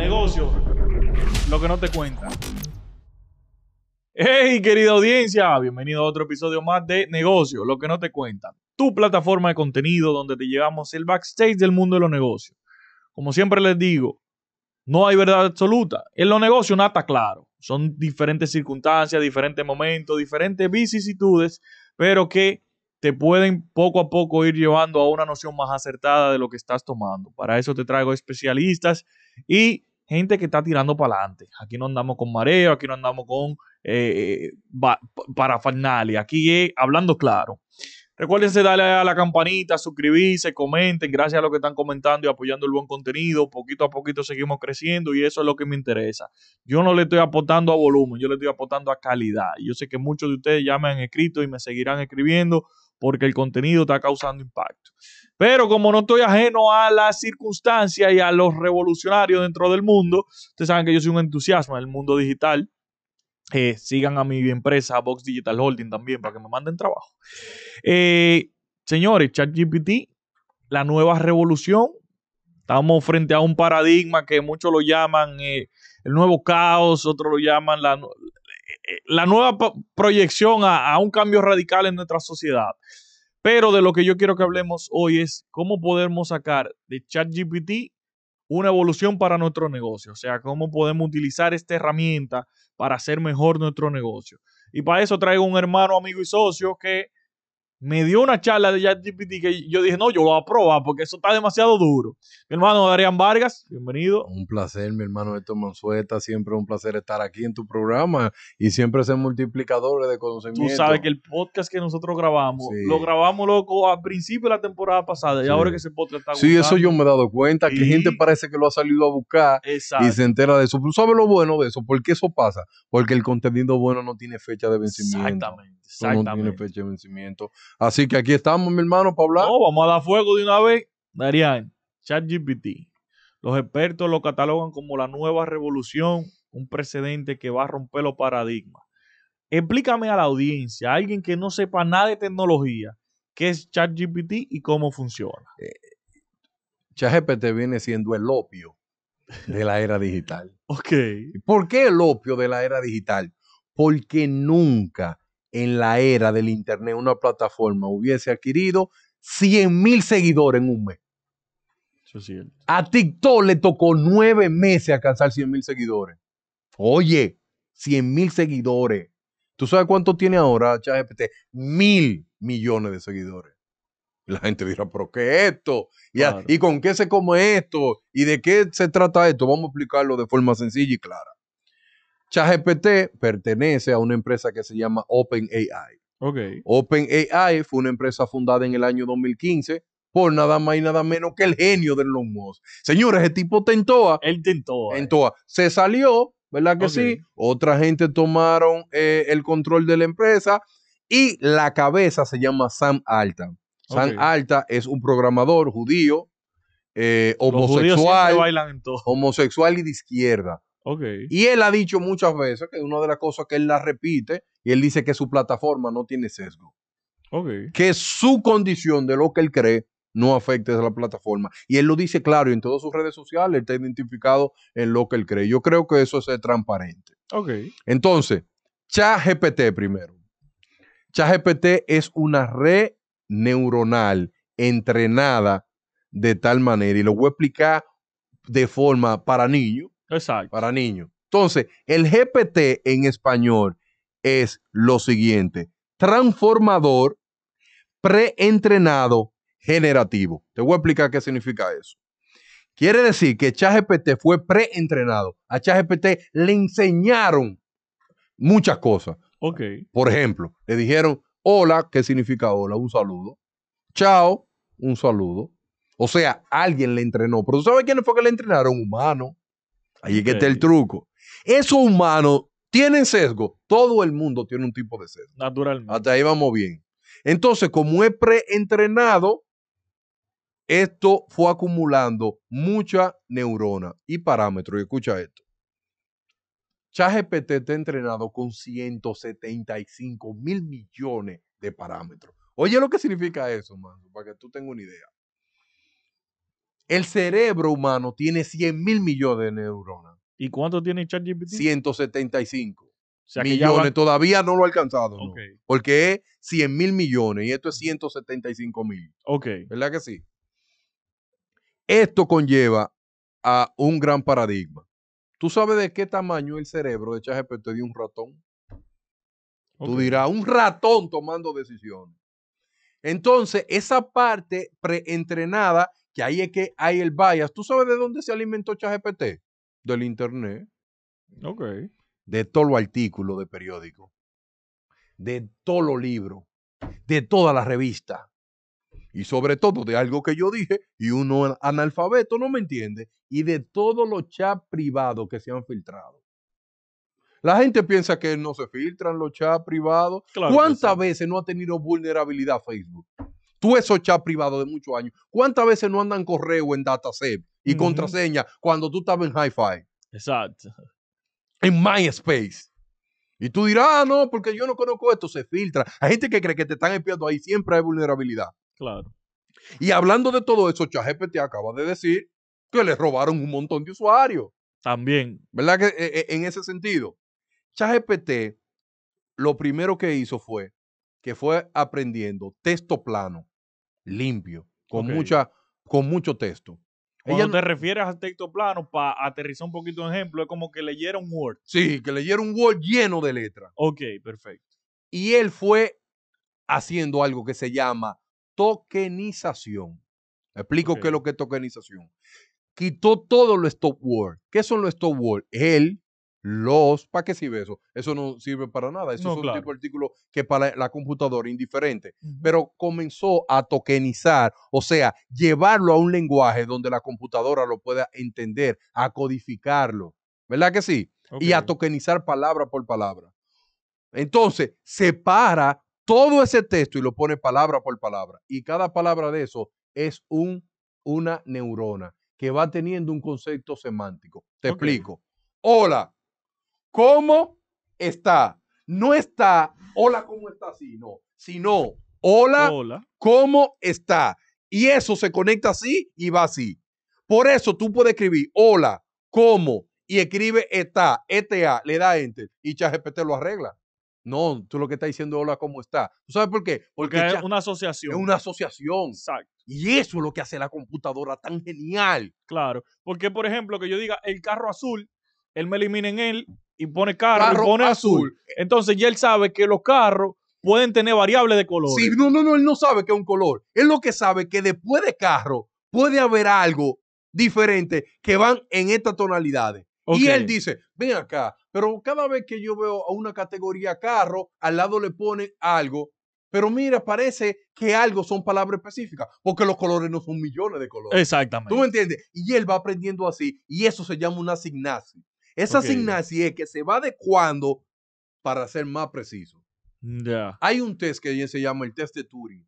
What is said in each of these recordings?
negocio, lo que no te cuentan. Hey, querida audiencia, bienvenido a otro episodio más de Negocio, lo que no te cuentan. Tu plataforma de contenido donde te llevamos el backstage del mundo de los negocios. Como siempre les digo, no hay verdad absoluta. En los negocios nada está claro. Son diferentes circunstancias, diferentes momentos, diferentes vicisitudes, pero que te pueden poco a poco ir llevando a una noción más acertada de lo que estás tomando. Para eso te traigo especialistas y gente que está tirando para adelante. Aquí no andamos con mareo, aquí no andamos con eh, parafernalia, aquí es hablando claro. Recuérdense darle a la campanita, suscribirse, comenten. Gracias a los que están comentando y apoyando el buen contenido. Poquito a poquito seguimos creciendo y eso es lo que me interesa. Yo no le estoy aportando a volumen, yo le estoy aportando a calidad. Yo sé que muchos de ustedes ya me han escrito y me seguirán escribiendo porque el contenido está causando impacto. Pero como no estoy ajeno a las circunstancias y a los revolucionarios dentro del mundo, ustedes saben que yo soy un entusiasmo en el mundo digital. Eh, sigan a mi empresa Box Digital Holding también para que me manden trabajo. Eh, señores, ChatGPT, la nueva revolución. Estamos frente a un paradigma que muchos lo llaman eh, el nuevo caos, otros lo llaman la, la nueva proyección a, un cambio radical en nuestra sociedad. Pero de lo que yo quiero que hablemos hoy es cómo podemos sacar de ChatGPT una evolución para nuestro negocio. O sea, cómo podemos utilizar esta herramienta para hacer mejor nuestro negocio. Y para eso traigo un hermano, amigo y socio que me dio una charla de ChatGPT que yo dije, no, yo lo voy a probar porque eso está demasiado duro. Mi hermano Darían Vargas, bienvenido. Un placer, mi hermano Héctor Mansueta. Siempre un placer estar aquí en tu programa y siempre ser multiplicadores de conocimiento. Tú sabes que el podcast que nosotros grabamos, lo grabamos loco al principio de la temporada pasada y ahora que ese podcast está Sí, eso yo me he dado cuenta, que gente parece que lo ha salido a buscar y se entera de eso. Pero ¿sabes lo bueno de eso? ¿Por qué eso pasa? Porque el contenido bueno no tiene fecha de vencimiento. Exactamente, exactamente. No tiene fecha de vencimiento. Así que aquí estamos, mi hermano, para hablar. No, vamos a dar fuego de una vez. Darían, ChatGPT. Los expertos lo catalogan como la nueva revolución, un precedente que va a romper los paradigmas. Explícame a la audiencia, a alguien que no sepa nada de tecnología, qué es ChatGPT y cómo funciona. Eh, ChatGPT viene siendo el opio de la era digital. ok. ¿Por qué el opio de la era digital? Porque nunca en la era del Internet una plataforma hubiese adquirido 100 mil seguidores en un mes. A TikTok le tocó nueve meses alcanzar 100 mil seguidores. Oye, 100 mil seguidores. ¿Tú sabes cuánto tiene ahora ChatGPT? Mil millones de seguidores. la gente dirá, ¿pero qué es esto? ¿Y, ¿Y con qué se come esto? ¿Y de qué se trata esto? Vamos a explicarlo de forma sencilla y clara. ChatGPT pertenece a una empresa que se llama OpenAI. Okay. OpenAI fue una empresa fundada en el año 2015 por nada más y nada menos que el genio de Elon Musk. Señores, ese tipo tentó. Él tentó. Tentó. Se salió, ¿verdad que sí? Otra gente tomaron eh, el control de la empresa y la cabeza se llama Sam Alta. Sam Alta es un programador judío, eh, homosexual, homosexual y de izquierda. Y él ha dicho muchas veces que una de las cosas que él la repite, y él dice que su plataforma no tiene sesgo. Que su condición de lo que él cree no afecte a la plataforma. Y él lo dice claro y en todas sus redes sociales está identificado en lo que él cree. Yo creo que eso es transparente. Entonces, ChatGPT primero. ChatGPT es una red neuronal entrenada de tal manera, y lo voy a explicar de forma para niños, Exacto. Para niños. Entonces, el GPT en español es lo siguiente: transformador, preentrenado, generativo. Te voy a explicar qué significa eso. Quiere decir que ChatGPT fue preentrenado. A ChatGPT le enseñaron muchas cosas. Ok. Por ejemplo, le dijeron hola, ¿qué significa hola? Un saludo. Chao, un saludo. O sea, alguien le entrenó. Pero ¿tú sabes quién fue que le entrenaron? Humano. Ahí es que está el truco. Esos humanos tienen sesgo. Todo el mundo tiene un tipo de sesgo. Naturalmente. Hasta ahí vamos bien. Entonces, como es preentrenado, esto fue acumulando mucha neurona y parámetros. Y escucha esto. ChatGPT está entrenado con 175 mil millones de parámetros. Oye lo que significa eso, mano, para que tú tengas una idea. El cerebro humano tiene 100 mil millones de neuronas. ¿Y cuánto tiene ChatGPT? 175 O sea, millones. Todavía no lo ha alcanzado. ¿no? Porque es 100 mil millones y esto es 175 mil. ok. ¿Verdad que sí? Esto conlleva a un gran paradigma. ¿Tú sabes de qué tamaño el cerebro de ChatGPT de un ratón? Tú dirás, un ratón tomando decisiones. Entonces, esa parte preentrenada, que ahí es que hay el bias. ¿Tú sabes de dónde se alimentó ChatGPT? Del internet, Ok. de todos los artículos de periódico, de todos los libros, de todas las revistas. Y sobre todo de algo que yo dije y uno analfabeto no me entiende. Y de todos los chats privados que se han filtrado. La gente piensa que no se filtran los chats privados. Claro ¿Cuántas sí. veces no ha tenido vulnerabilidad Facebook? Tú esos chats privados de muchos años. ¿Cuántas veces no andan correo en dataset y Ujú. contraseña cuando tú estabas en Hi-Fi? Exacto. En MySpace. Y tú dirás, ah, no, porque yo no conozco esto, se filtra. Hay gente que cree que te están espiando ahí, siempre hay vulnerabilidad. Claro. Y hablando de todo eso, ChatGPT acaba de decir que le robaron un montón de usuarios. También. ¿Verdad que eh, eh, en ese sentido? ChatGPT lo primero que hizo fue que fue aprendiendo texto plano, limpio, con, mucha, con mucho texto. Cuando Ella te refieres al texto plano, para aterrizar un poquito un ejemplo, es como que leyera un Word. sí, que leyera un Word lleno de letras. Ok, perfecto. Y él fue haciendo algo que se llama tokenización. Explico qué es lo que es tokenización. Quitó todos los stop word. ¿Qué son los stop word? Él, los, ¿para qué sirve eso? Eso no sirve para nada. Eso No, es un claro. tipo de artículo que para la computadora indiferente. Pero comenzó a tokenizar, o sea, llevarlo a un lenguaje donde la computadora lo pueda entender, a codificarlo. ¿Verdad que sí? y a Ok. tokenizar palabra por palabra. Entonces, separa todo ese texto y lo pone palabra por palabra. Y cada palabra de eso es un, una neurona que va teniendo un concepto semántico. Te explico. Hola, ¿cómo está? No está, hola, ¿cómo está? Sí, no. Sino, hola, Hola. cómo está. Y eso se conecta así y va así. Por eso tú puedes escribir hola, cómo, y escribe está, ETA, le da enter y ChatGPT lo arregla. No, tú lo que estás diciendo hola, cómo está. ¿Tú sabes por qué? Porque Porque es una asociación. es una asociación. Exacto. Y eso es lo que hace la computadora tan genial. Claro. Porque, por ejemplo, que yo diga el carro azul, él me elimina en él y pone carro, Carro y pone azul. Entonces ya él sabe que los carros pueden tener variables de color. Sí, no, no, no, él no sabe que es un color. Él lo que sabe que después de carro puede haber algo diferente que van en estas tonalidades. Y él dice, ven acá, pero cada vez que yo veo a una categoría carro, al lado le ponen algo, pero mira, parece que algo son palabras específicas, porque los colores no son millones de colores. Exactamente. ¿Tú me entiendes? Y él va aprendiendo así, y eso se llama una asignación. Esa Ok. asignación es que se va adecuando para ser más preciso. Ya. Hay un test que se llama el test de Turing,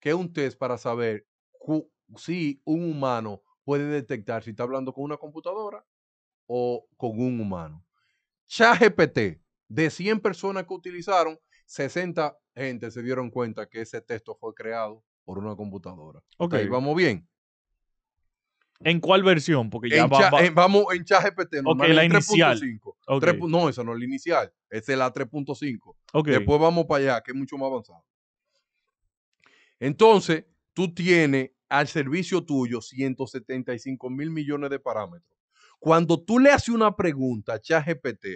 que es un test para saber si un humano puede detectar si está hablando con una computadora o con un humano. ChatGPT, de 100 personas que utilizaron, 60 gente se dieron cuenta que ese texto fue creado por una computadora. Ok. Ok, vamos bien. ¿En cuál versión? Porque ya En va. Cha- va- en- vamos en ChatGPT, normal, la inicial. 3.5. Ok. Tres pu- no, esa no es la inicial, esa es la 3.5. ok. Después vamos para allá, que es mucho más avanzado. Entonces, tú tienes al servicio tuyo 175 mil millones de parámetros. Cuando tú le haces una pregunta a ChatGPT,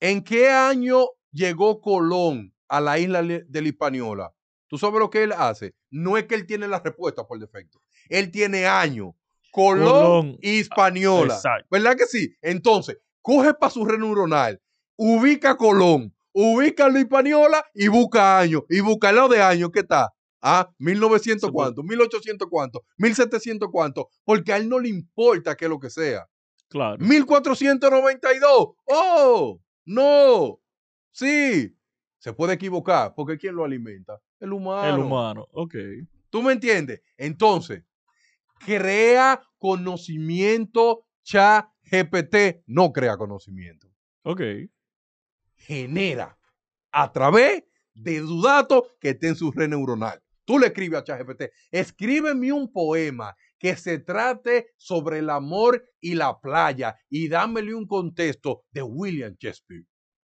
¿en qué año llegó Colón a la isla de la Hispaniola? ¿Tú sabes lo que él hace? No es que él tiene la respuesta por defecto. Él tiene año. Colón, Colón. y Hispaniola. Exacto. ¿Verdad que sí? Entonces, coge para su red neuronal, ubica Colón, ubica la Hispaniola y busca años. Y busca el lado de años que está. Ah, 1900 Sí, pues. cuánto, 1800 cuánto, 1700 cuánto, porque a él no le importa que lo que sea. Claro. 1492. Oh, no. Sí. Se puede equivocar, porque ¿quién lo alimenta? El humano. El humano. Ok. ¿Tú me entiendes? Entonces, crea conocimiento chat GPT, no crea conocimiento. Ok. Genera a través de sus datos que esté en su red neuronal. Tú le escribes a ChatGPT, escríbeme un poema que se trate sobre el amor y la playa y dámele un contexto de William Shakespeare.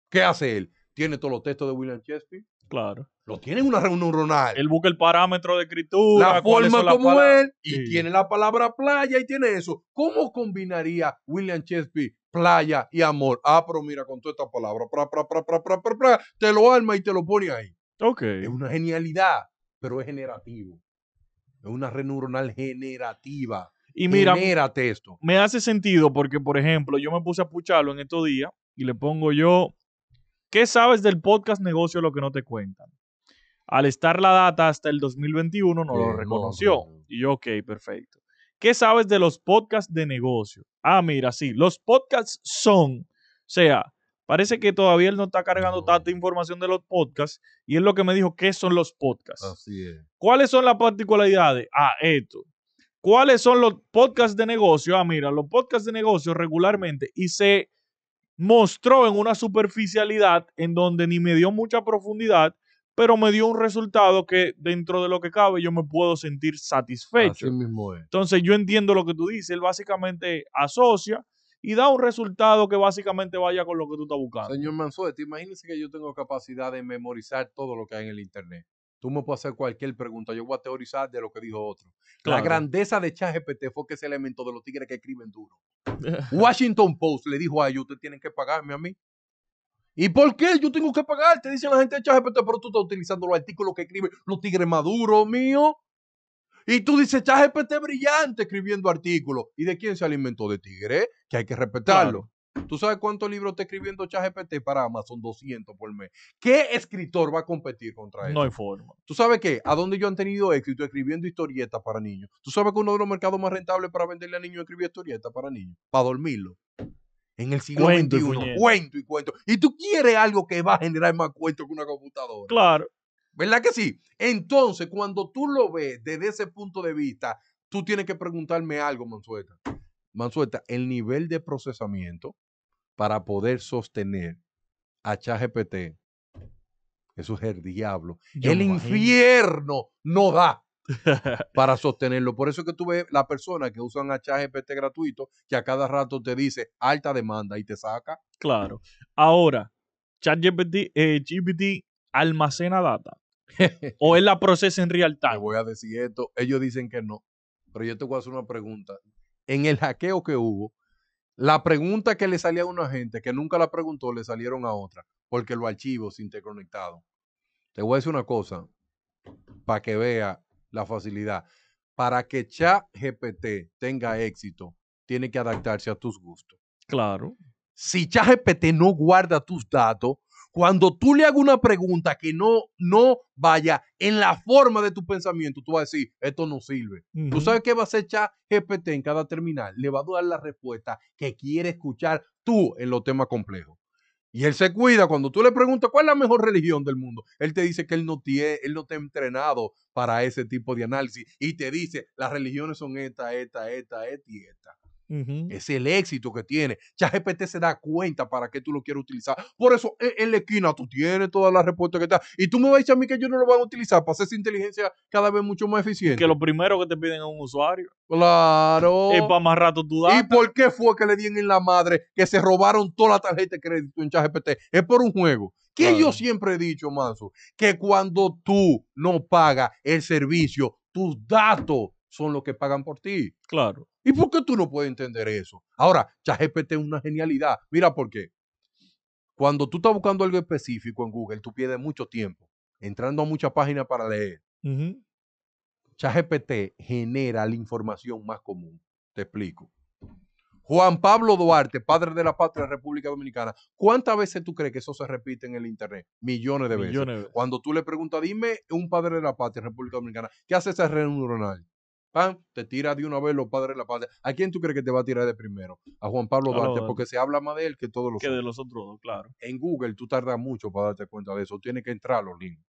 ¿Qué hace él? Tiene todos los textos de William Shakespeare. Claro. Lo tiene en una reunión neuronal. Él busca el parámetro de escritura. La forma como él. Y tiene la palabra playa y tiene eso. ¿Cómo combinaría William Shakespeare playa y amor? Ah, pero mira, con toda esta palabra, te lo arma y te lo pone ahí. Ok. Es una genialidad, pero es generativo. Es una red neuronal generativa. Y mira, Genera texto. me hace sentido porque, por ejemplo, yo me puse a pucharlo en estos días y le pongo yo, ¿qué sabes del podcast negocio lo que no te cuentan? Al estar la data hasta el 2021 no lo no, reconoció. no, no. Y yo, ok, perfecto. ¿Qué sabes de los podcasts de negocio? Ah, mira, sí, los podcasts son, o sea, parece que todavía él no está cargando No. tanta información de los podcasts y es lo que me dijo, ¿qué son los podcasts? Así es. ¿Cuáles son las particularidades? Ah, esto. ¿Cuáles son los podcasts de negocio? Ah, mira, los podcasts de negocio regularmente y se mostró en una superficialidad en donde ni me dio mucha profundidad, pero me dio un resultado que dentro de lo que cabe yo me puedo sentir satisfecho. Así mismo es. Entonces yo entiendo lo que tú dices, él básicamente asocia y da un resultado que básicamente vaya con lo que tú estás buscando. Señor Mansuet, imagínese que yo tengo capacidad de memorizar todo lo que hay en el Internet. Tú me puedes hacer cualquier pregunta, yo voy a teorizar de lo que dijo otro. La grandeza de ChatGPT fue que ese elemento de los tigres que escriben duro. Washington Post le dijo a ellos, ustedes tienen que pagarme a mí. ¿Y por qué yo tengo que pagar? Te dicen la gente de ChatGPT, pero tú estás utilizando los artículos que escriben los tigres maduros mío. Y tú dices, ChatGPT brillante escribiendo artículos. ¿Y de quién se alimentó? De tigre, que hay que respetarlo. ¿Tú sabes cuántos libros está escribiendo ChatGPT para Amazon? 200 por mes. ¿Qué escritor va a competir contra eso? No hay forma. ¿Tú sabes qué? ¿A dónde yo han tenido éxito escribiendo historietas para niños? ¿Tú sabes que uno de los mercados más rentables para venderle a niños es escribir historietas para niños? Para dormirlo. En el siglo Cuento y XXI. puñeta. Cuento y cuento. Y tú quieres algo que va a generar más cuentos que una computadora. Claro. ¿Verdad que sí? Entonces, cuando tú lo ves desde ese punto de vista, tú tienes que preguntarme algo, Mansueta. Mansueta, el nivel de procesamiento para poder sostener a ChatGPT, eso es el diablo. Yo el infierno no da para sostenerlo. Por eso es que tú ves la persona que usan a ChatGPT gratuito, que a cada rato te dice alta demanda y te saca. Claro. Ahora, ChatGPT eh, GPT almacena data. o él la procesa en real Te time. voy a decir esto. Ellos dicen que no. Pero yo te voy a hacer una pregunta. En el hackeo que hubo, la pregunta que le salía a una gente que nunca la preguntó, le salieron a otra, porque los archivos se interconectados. Te voy a decir una cosa, para que vea la facilidad. Para que ChatGPT tenga éxito, tiene que adaptarse a tus gustos. Claro. Si ChatGPT no guarda tus datos, cuando tú le hagas una pregunta que no, no vaya en la forma de tu pensamiento, tú vas a decir, esto no sirve. ¿Tú sabes qué va a hacer ChatGPT en cada terminal? Le va a dar la respuesta que quiere escuchar tú en los temas complejos. Y él se cuida cuando tú le preguntas cuál es la mejor religión del mundo. Él te dice que él no tiene, él no está entrenado para ese tipo de análisis y te dice las religiones son esta, esta, esta, esta y esta. Ujú. Es el éxito que tiene. ChatGPT se da cuenta para qué tú lo quieres utilizar. Por eso, en, en la esquina tú tienes todas las respuestas que está. Y tú me vas a decir a mí que yo no lo voy a utilizar para hacer esa inteligencia cada vez mucho más eficiente. Que lo primero que te piden es un usuario. Claro. Es para más rato tu data. ¿Y por qué fue que le dieron en la madre que se robaron toda la tarjeta de crédito en ChatGPT? Es por un juego. Que Claro. yo siempre he dicho, Manso, que cuando tú no pagas el servicio, tus datos son los que pagan por ti. Claro. ¿Y por qué tú no puedes entender eso? Ahora, ChatGPT es una genialidad. Mira por qué. Cuando tú estás buscando algo específico en Google, tú pierdes mucho tiempo entrando a muchas páginas para leer. Ujú. ChatGPT genera la información más común. Te explico. Juan Pablo Duarte, padre de la patria República Dominicana, ¿cuántas veces tú crees que eso se repite en el Internet? Millones de veces. Millones de veces. Cuando tú le preguntas, dime un padre de la patria República Dominicana, ¿qué hace esa red neuronal? Pam, te tira de una vez los padres de la patria. ¿A quién tú crees que te va a tirar de primero? A Juan Pablo A Duarte, porque se habla más de él que todos los Que de otros. los otros dos, claro. En Google tú tardas mucho para darte cuenta de eso. Tienes que entrar a los links.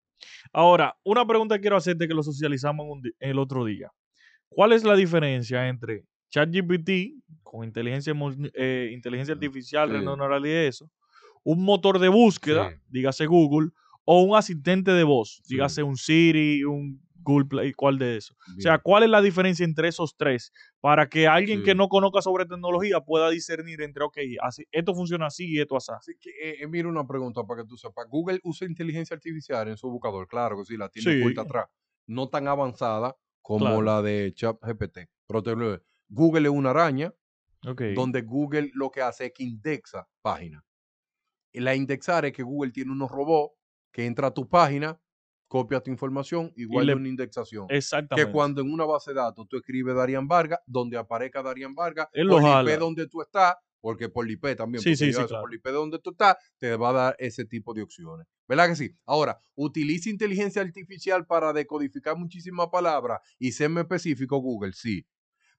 Ahora, una pregunta que quiero hacerte que lo socializamos el otro día. ¿Cuál es la diferencia entre ChatGPT con inteligencia, eh, inteligencia artificial, Sí. neuronal y eso, un motor de búsqueda, Sí. dígase Google, o un asistente de voz, Sí. dígase un Siri, un Google Play, ¿cuál de eso? O sea, ¿cuál es la diferencia entre esos tres? Para que alguien que no conozca sobre tecnología pueda discernir entre, ok, así, esto funciona así y esto así. Así que, eh, eh, mira una pregunta para que tú sepas. Google usa inteligencia artificial en su buscador, claro que sí, la tiene puerta atrás. No tan avanzada como la de ChatGPT. Pero te lo Google es una araña, donde Google lo que hace es que indexa páginas. La indexar es que Google tiene unos robots que entra a tu página, copia tu información, igual de una indexación. Exactamente. Que cuando en una base de datos tú escribes Darian Vargas, donde aparezca Darian Vargas, por el IP donde tú estás, porque por el IP también, sí, sí, sí, por el IP donde tú estás, te va a dar ese tipo de opciones. ¿Verdad que sí? Ahora, utiliza inteligencia artificial para decodificar muchísimas palabras y ser más específico, Google, sí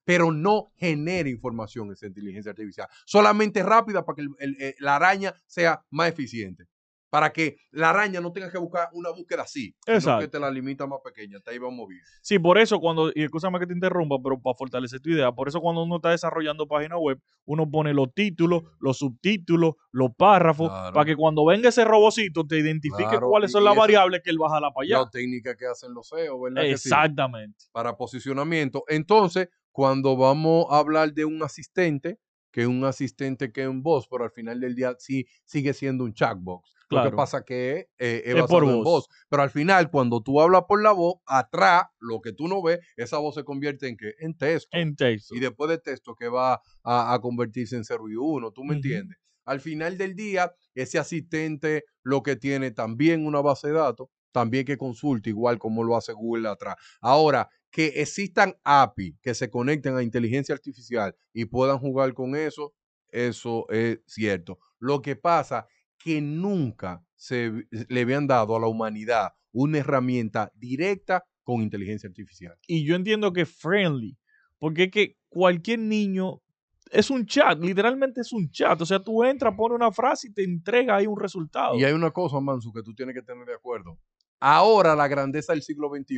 pero no genere información esa inteligencia artificial. Solamente rápida para que eh, la araña sea más eficiente. Para que la araña no tenga que buscar una búsqueda así, sino que te la limita más pequeña. Te ahí vamos bien. Sí, por eso cuando, y escúchame que te interrumpa, pero para fortalecer tu idea, por eso cuando uno está desarrollando página web, uno pone los títulos, los subtítulos, los párrafos, para que cuando venga ese robocito te identifique cuáles son las variables que él va a jalar para allá. La técnica que hacen los SEO, ¿verdad? Exactamente. Para posicionamiento. Entonces, cuando vamos a hablar de un asistente, que un asistente que un voz, pero al final del día sí sigue siendo un chatbox. Lo que pasa que eh, es, es por voz. Pero al final, cuando tú hablas por la voz, atrás, lo que tú no ves, esa voz se convierte en qué? En texto. En texto. Y después de texto que va a, convertirse en 0 y 1, ¿tú me entiendes? Al final del día, ese asistente lo que tiene también una base de datos, también que consulte igual como lo hace Google atrás. Ahora, que existan API que se conecten a inteligencia artificial y puedan jugar con eso, eso es cierto. Lo que pasa que nunca se le habían dado a la humanidad una herramienta directa con inteligencia artificial. Y yo entiendo que es friendly, porque es que cualquier niño es un chat, literalmente es un chat. O sea, tú entras, pones una frase y te entrega ahí un resultado. Y hay una cosa, Mansu, que tú tienes que tener de acuerdo. Ahora la grandeza del siglo XXI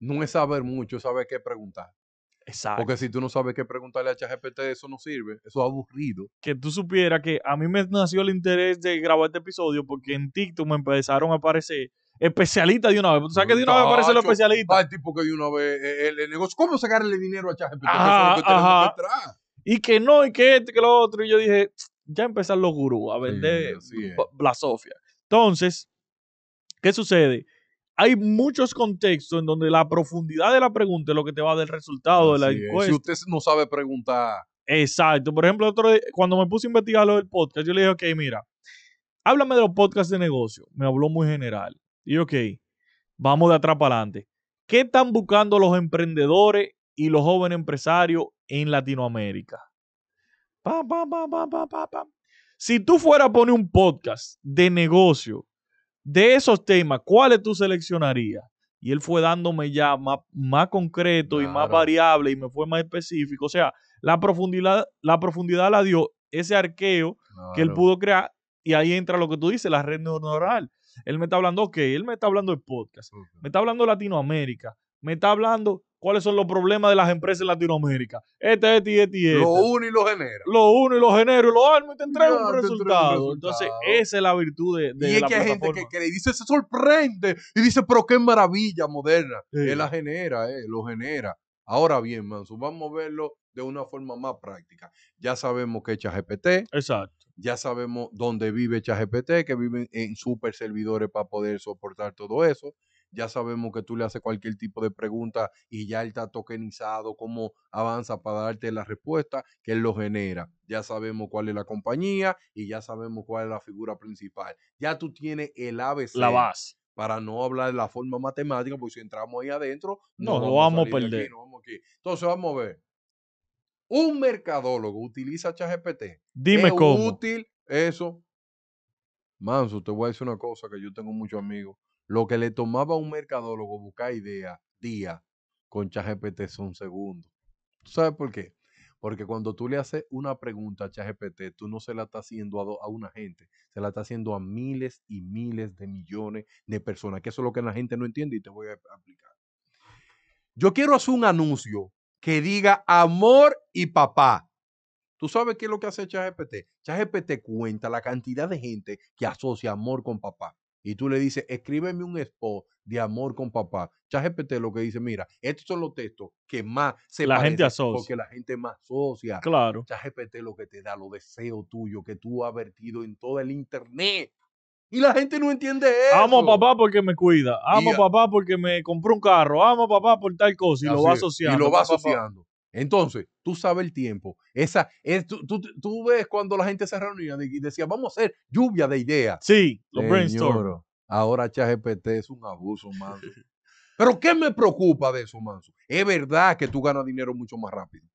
no es saber mucho, es saber qué preguntar. Exacto. Porque si tú no sabes qué preguntarle a ChatGPT, eso no sirve. Eso es aburrido. Que tú supieras que a mí me nació el interés de grabar este episodio porque en TikTok me empezaron a aparecer especialistas de una vez. ¿Tú sabes que de una vez aparecen los especialistas? Hay tipo que de una vez eh, el, negocio. ¿Cómo sacarle dinero a ChatGPT? Ajá, ajá. Y que no, y que este, que lo otro. Y yo dije, ya empezar los gurús a vender la Sofia. Entonces, ¿qué sucede? Hay muchos contextos en donde la profundidad de la pregunta es lo que te va a dar el resultado de la encuesta. Si usted no sabe preguntar. Exacto. Por ejemplo, otro, cuando me puse a investigar lo del podcast, yo le dije, ok, mira, háblame de los podcasts de negocio. Me habló muy general. Y ok, vamos de atrás para adelante. ¿Qué están buscando los emprendedores y los jóvenes empresarios en Latinoamérica? si tú fueras a poner un podcast de negocio de esos temas, ¿cuáles tú seleccionarías? Y él fue dándome ya más, más concreto y más variable y me fue más específico. O sea, la profundidad, la profundidad la dio ese arqueo que él pudo crear y ahí entra lo que tú dices, la red neuronal. Él me está hablando, ok, él me está hablando de podcast, me está hablando de Latinoamérica, me está hablando cuáles son los problemas de las empresas en Latinoamérica. Este, este, este y este. Lo uno y lo genera. Lo uno y lo genera y lo arma y te entrega un, resultado. Entonces, esa es la virtud de, de Y es que hay gente que, que dice, se sorprende. Y dice, pero qué maravilla moderna. Él la genera, eh, lo genera. Ahora bien, Manso, vamos a verlo de una forma más práctica. Ya sabemos que es ChatGPT. Exacto. Ya sabemos dónde vive ChatGPT, que viven en super servidores para poder soportar todo eso ya sabemos que tú le haces cualquier tipo de pregunta y ya él está tokenizado, cómo avanza para darte la respuesta, que él lo genera. Ya sabemos cuál es la compañía y ya sabemos cuál es la figura principal. Ya tú tienes el ABC. La base. Para no hablar de la forma matemática, porque si entramos ahí adentro, no, lo vamos a perder. Entonces vamos a ver. Un mercadólogo utiliza ChatGPT. Dime ¿Es cómo. útil eso? Manso, te voy a decir una cosa que yo tengo muchos amigos lo que le tomaba a un mercadólogo buscar ideas, día, con ChatGPT son segundos. ¿Tú sabes por qué? Porque cuando tú le haces una pregunta a ChatGPT, tú no se la estás haciendo a, a, una gente, se la estás haciendo a miles y miles de millones de personas, que eso es lo que la gente no entiende y te voy a explicar. Yo quiero hacer un anuncio que diga amor y papá. ¿Tú sabes qué es lo que hace ChatGPT? ChatGPT cuenta la cantidad de gente que asocia amor con papá. Y tú le dices, escríbeme un spot de amor con papá. ChatGPT lo que dice, mira, estos son los textos que más se La gente asocia. Porque la gente más asocia. Claro. ChatGPT lo que te da, los deseos tuyos que tú has vertido en todo el internet. Y la gente no entiende eso. Amo a papá porque me cuida. Amo a papá porque me compró un carro. Amo a papá por tal cosa. Y lo va asociando. Y lo va asociando. Entonces, tú sabes el tiempo. Esa, es, tú, tú- tú ves cuando la gente se reunía y decía, vamos a hacer lluvia de ideas. Sí, los brainstorm. Ahora ChatGPT es un abuso, manso. Pero ¿qué me preocupa de eso, manso? Es verdad que tú ganas dinero mucho más rápido.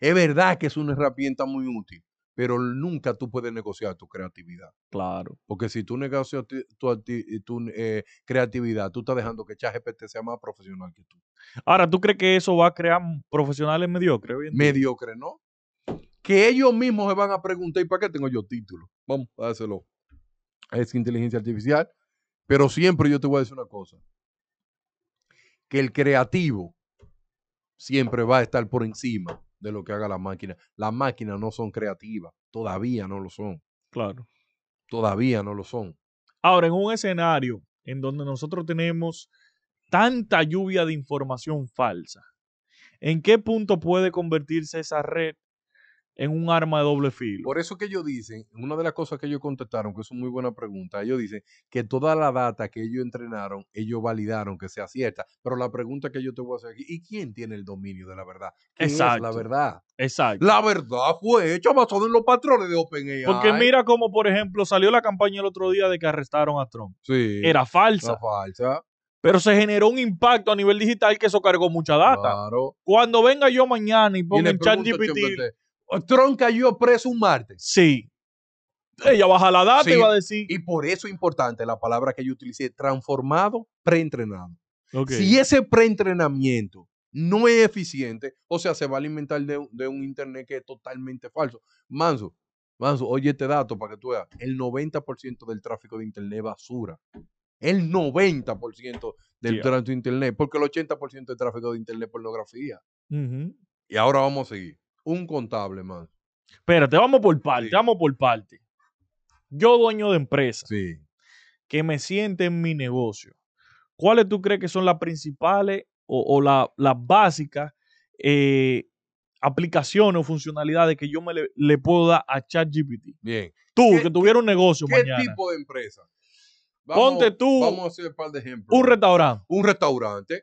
Es verdad que es una herramienta muy útil. Pero nunca tú puedes negociar tu creatividad. Claro. Porque si tú negocias tu, tu, eh, creatividad, tú estás dejando que ChatGPT sea más profesional que tú. Ahora, ¿tú crees que eso va a crear profesionales mediocres hoy en día? mediocre, ¿no? Que ellos mismos se van a preguntar, ¿y para qué tengo yo título? Vamos a dárselo esa inteligencia artificial. Pero siempre yo te voy a decir una cosa. Que el creativo siempre va a estar por encima de lo que haga la máquina. Las máquinas no son creativas. Todavía no lo son. Claro. Todavía no lo son. Ahora, en un escenario en donde nosotros tenemos tanta lluvia de información falsa, ¿en qué punto puede convertirse esa red en un arma de doble filo? Por eso que ellos dicen, una de las cosas que ellos contestaron, que es una muy buena pregunta, ellos dicen que toda la data que ellos entrenaron, ellos validaron que sea cierta. Pero la pregunta que yo te voy a hacer aquí, ¿y quién tiene el dominio de la verdad? ¿Quién es la Exacto. verdad? Exacto. La verdad fue hecha basada en los patrones de OpenAI. Porque mira como, por ejemplo, salió la campaña el otro día de que arrestaron a Trump. sí, Era falsa, era falsa. pero se generó un impacto a nivel digital que eso cargó mucha data. Claro. Cuando venga yo mañana y ponga en ChatGPT, Trump cayó preso un martes. sí. Ella baja la data Sí, y va a decir, Y por eso es importante la palabra que yo utilicé, transformado, preentrenado. ok, Si ese preentrenamiento no es eficiente, o sea, se va a alimentar de, un- de un internet que es totalmente falso. Manso, Manso, oye este dato para que tú veas. El 90% del tráfico de internet es basura. El 90% del Yeah. tráfico de internet, porque el 80% del tráfico de internet es pornografía. Y ahora vamos a seguir. Un contable, man. espérate, vamos por parte, Sí. vamos por parte. Yo, dueño de empresa, Sí. que me siente en mi negocio, ¿cuáles tú crees que son las principales o, o la- las básicas eh, aplicaciones o funcionalidades que yo me le, le puedo dar a ChatGPT? Bien. Tú, ¿Qué- que tuviera un negocio ¿Qué mañana, tipo de empresa? Ponte tú Vamos a hacer un par de ejemplos. un restaurante, un restaurante.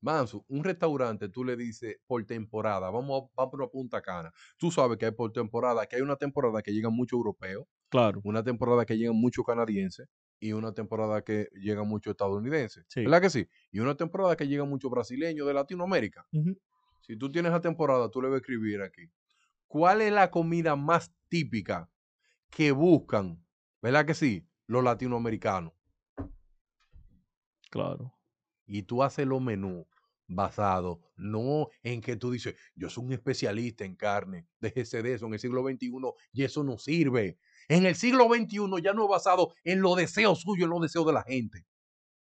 Manso, un restaurante, tú le dices por temporada, vamos a, vamos a Punta Cana. Tú sabes que hay por temporada, que hay una temporada que llegan muchos europeos, claro, una temporada que llegan muchos canadienses y una temporada que llegan muchos estadounidenses. Sí. ¿Verdad que sí? Y una temporada que llegan muchos brasileños de Latinoamérica. Si tú tienes la temporada, tú le vas a escribir aquí. ¿Cuál es la comida más típica que buscan, ¿verdad que sí? Los latinoamericanos. claro, y tú haces los menús basados no en que tú dices, yo soy un especialista en carne, déjese de eso, en el siglo XXI y eso no sirve. En el siglo XXI ya no es basado en los deseos suyos, en los deseos de la gente.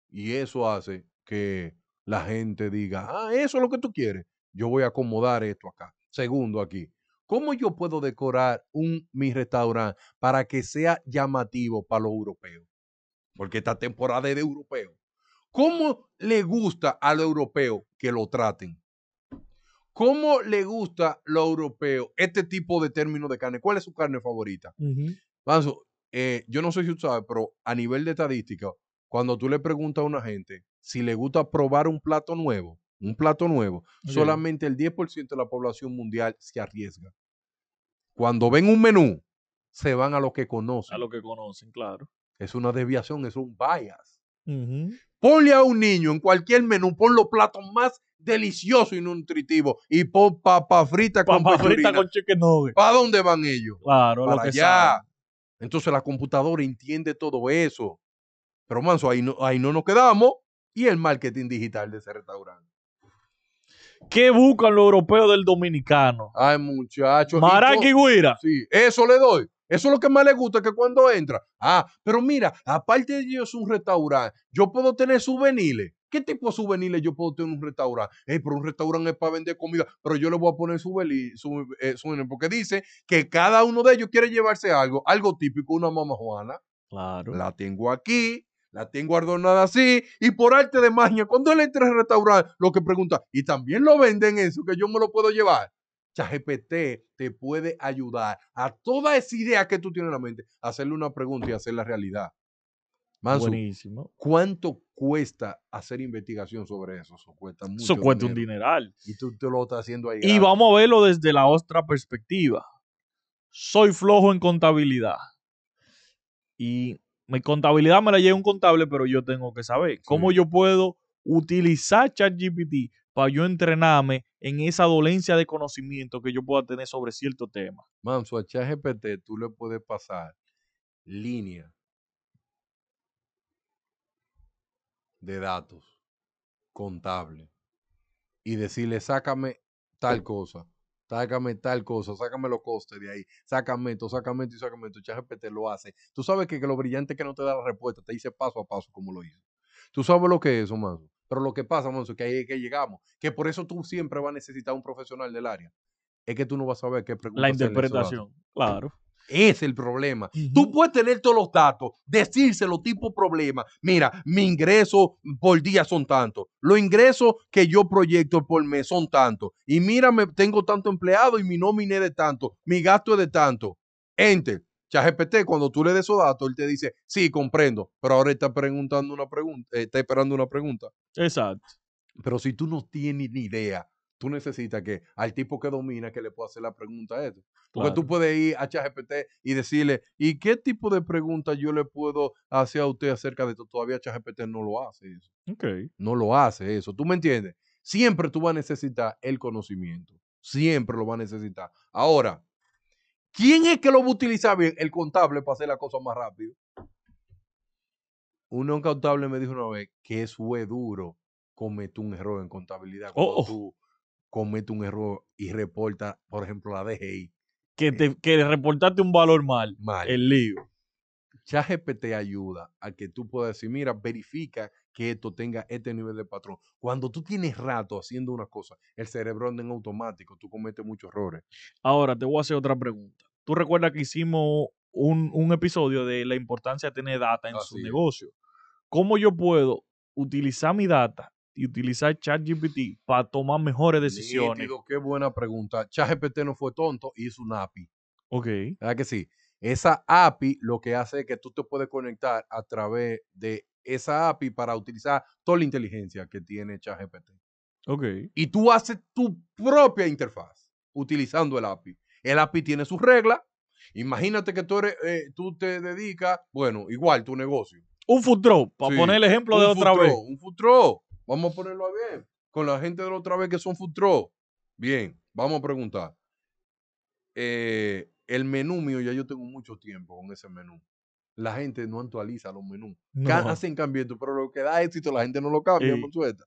Y eso hace que la gente diga, ah, eso es lo que tú quieres. Yo voy a acomodar esto acá. Segundo aquí, ¿cómo yo puedo decorar un, mi restaurante para que sea llamativo para los europeos? Porque esta temporada es de europeos. ¿Cómo le gusta a los europeos que lo traten? ¿Cómo le gusta a los europeos este tipo de término de carne? ¿Cuál es su carne favorita? Manso, eh, yo no sé si tú sabes, pero a nivel de estadística, cuando tú le preguntas a una gente si le gusta probar un plato nuevo, un plato nuevo, solamente el 10% de la población mundial se arriesga. Cuando ven un menú, se van a lo que conocen. a lo que conocen, claro. Es una desviación, es un bias. Ujú, Ponle a un niño en cualquier menú, pon los platos más deliciosos y nutritivos y pon papa frita con Papa frita con chicken. ¿Para dónde van ellos? Claro, lo Para que allá. saben. Entonces la computadora entiende todo eso. Pero manso, ahí no, ahí no nos quedamos. Y el marketing digital de ese restaurante. ¿Qué buscan los europeos del dominicano? Ay, muchachos. todo- guira. Sí, eso le doy. Eso es lo que más le gusta que cuando entra. Ah, pero mira, aparte de ellos es un restaurante, yo puedo tener souvenirs. ¿Qué tipo de souvenirs yo puedo tener en un restaurante? Ey, pero un restaurante es para vender comida, pero yo le voy a poner su- eh, souvenir, porque dice que cada uno de ellos quiere llevarse algo, algo típico, una mamá Juana. Claro. La tengo aquí, la tengo adornada así, y por arte de magia, cuando él entra al restaurante, lo que pregunta, y también lo venden eso, que yo me lo puedo llevar. ChatGPT te puede ayudar a toda esa idea que tú tienes en la mente, a hacerle una pregunta y hacer la realidad. Manso, Buenísimo. ¿cuánto cuesta hacer investigación sobre eso? Eso cuesta mucho. Eso cuesta un dineral. Y tú te lo estás haciendo ahí. Y vamos a verlo desde la otra perspectiva. Soy flojo en contabilidad. Y mi contabilidad me la lleva un contable, pero yo tengo que saber cómo yo puedo utilizar ChatGPT para yo entrenarme en esa dolencia de conocimiento que yo pueda tener sobre cierto tema. Manso, a ChatGPT tú le puedes pasar línea de datos contable y decirle, sácame tal cosa, sácame tal cosa, sácame los costes de ahí, sácame esto, sácame esto y sácame esto. ChatGPT lo hace. Tú sabes que, que lo brillante que no te da la respuesta, te dice paso a paso como lo hizo. Tú sabes lo que es eso, Manso. Pero lo que pasa, es que ahí es que llegamos. Que por eso tú siempre vas a necesitar un profesional del área. Es que tú no vas a saber qué pregunta La interpretación. Claro. Es el problema. Tú puedes tener todos los datos, decírselo tipo problema. Mira, mi ingreso por día son tantos. Los ingresos que yo proyecto por mes son tantos. Y mírame, tengo tanto empleado y mi nómina es de tanto. Mi gasto es de tanto. Enter. ChatGPT, cuando tú le des esos datos, él te dice, sí, comprendo. Pero ahora está preguntando una pregunta, eh, está esperando una pregunta. Exacto. Pero si tú no tienes ni idea, tú necesitas que al tipo que domina que le pueda hacer la pregunta a esto. Porque Claro. tú puedes ir a ChatGPT y decirle, ¿y qué tipo de pregunta yo le puedo hacer a usted acerca de esto? Todavía ChatGPT no lo hace eso. Ok. No lo hace eso. ¿Tú me entiendes? Siempre tú vas a necesitar el conocimiento. Siempre lo vas a necesitar. Ahora, ¿quién es que lo va a utilizar bien? El contable para hacer la cosa más rápido. Un contable me dijo una vez que es duro cometer un error en contabilidad. Cuando Oh. tú cometes un error y reporta, por ejemplo, la DGI Que, te, que reportaste un valor mal. mal. El lío. ChatGPT ayuda a que tú puedas decir, mira, verifica que esto tenga este nivel de patrón. Cuando tú tienes rato haciendo una cosa, el cerebro anda en automático, tú cometes muchos errores. Ahora te voy a hacer otra pregunta. ¿Tú recuerdas que hicimos un, un episodio de la importancia de tener data en su es. negocio? ¿Cómo yo puedo utilizar mi data y utilizar ChatGPT para tomar mejores decisiones? Nítido, qué buena pregunta. ChatGPT no fue tonto, hizo una API. Ok. ¿Verdad que sí? Esa API lo que hace es que tú te puedes conectar a través de esa API para utilizar toda la inteligencia que tiene ChatGPT. Ok. y tú haces tu propia interfaz utilizando el API. El API tiene sus reglas. Imagínate que tú, eres, eh, tú te dedicas, bueno, igual tu negocio. Un truck, para Sí, poner el ejemplo de otra vez. Un truck. Vamos a ponerlo bien. Con la gente de la otra vez que son truck. Bien, vamos a preguntar. Eh, el menú mío, ya yo tengo mucho tiempo con ese menú. La gente no actualiza los menús. No. Hacen cambios, pero lo que da éxito la gente no lo cambia, Sí. Monsueta.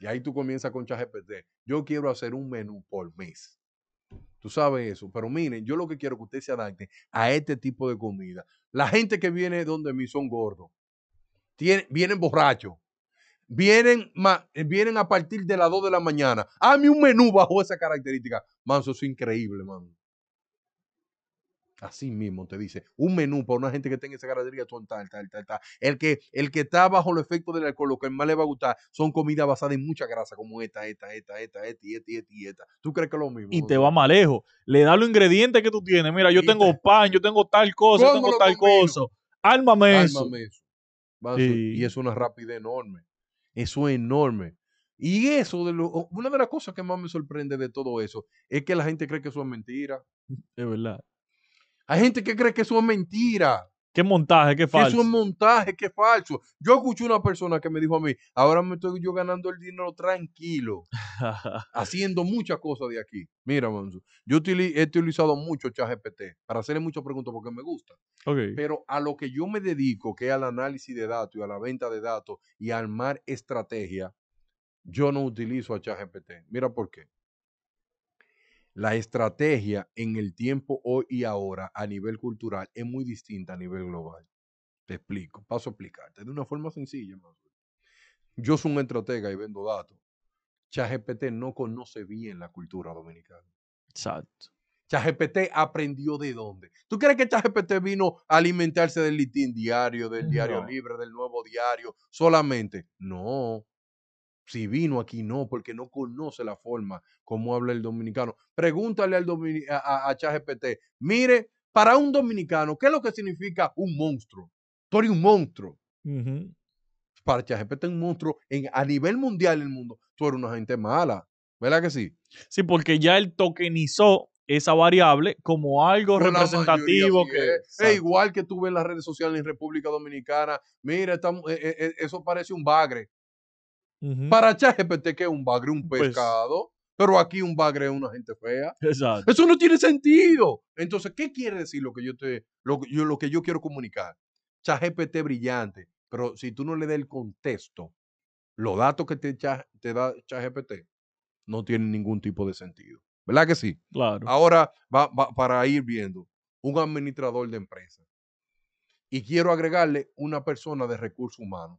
Y ahí tú comienzas con ChatGPT. Yo quiero hacer un menú por mes. Tú sabes eso. Pero miren, yo lo que quiero es que usted se adapte a este tipo de comida. La gente que viene donde mí son gordos. Tienen, vienen borrachos. Vienen, ma- eh, vienen a partir de las 2 de la mañana. Hazme un menú bajo esa característica. Manso, eso es increíble, man. Así mismo te dice, un menú para una gente que tenga esa característica son tal, tal, tal, tal. El que, el que está bajo el efecto del alcohol, lo que más le va a gustar son comidas basadas en mucha grasa, como esta, esta, esta, esta, esta, y esta, y esta, y esta. ¿Tú crees que es lo mismo? Y te va más lejos. Le da los ingredientes que tú tienes. Mira, yo tengo te- pan, yo tengo tal cosa, yo ¿Cómo tengo tal combino? cosa. Ármame eso. Ármame eso. Sí. Y es una rapidez enorme. Eso es enorme. Y eso, de lo, una de las cosas que más me sorprende de todo eso, es que la gente cree que eso es mentira. De verdad. Hay gente que cree que eso es mentira. ¿Qué montaje? ¿Qué Que falso? eso es montaje, es falso. Yo escuché una persona que me dijo a mí, ahora me estoy yo ganando el dinero tranquilo, haciendo muchas cosas de aquí. Mira, Manso, yo he utilizado mucho ChatGPT para hacerle muchas preguntas porque me gusta. ok. Pero a lo que yo me dedico, que es al análisis de datos y a la venta de datos y a armar estrategia, yo no utilizo a ChatGPT. Mira por qué. La estrategia en el tiempo hoy y ahora a nivel cultural es muy distinta a nivel global. Te explico, paso a explicarte de una forma sencilla. Yo soy un estratega y vendo datos. ChatGPT no conoce bien la cultura dominicana. Exacto. ChatGPT aprendió de dónde. ¿Tú crees que ChatGPT vino a alimentarse del litín diario, del diario libre, del nuevo diario solamente? No. Si vino aquí, no, porque no conoce la forma como habla el dominicano. Pregúntale al a, a, ChatGPT, mire, para un dominicano, ¿qué es lo que significa un monstruo? Tú eres un monstruo. Para ChatGPT un monstruo en, a nivel mundial en el mundo, tú eres una gente mala. ¿Verdad que sí? Sí, porque ya él tokenizó esa variable como algo representativo que es. igual que tú ves en las redes sociales en República Dominicana, mira, estamos, eh, eh, eh, eso parece un bagre. Para ChatGPT que es un bagre, un pues pescado, pero aquí un bagre es una gente fea. Exacto. Eso no tiene sentido. Entonces, ¿qué quiere decir lo que yo te lo, yo, lo que yo quiero comunicar? ChatGPT brillante, pero si tú no le das el contexto, los datos que te, te da ChatGPT no tienen ningún tipo de sentido. ¿Verdad que sí? Claro. Ahora, va, para ir viendo, un administrador de empresa. Y quiero agregarle una persona de recursos humanos.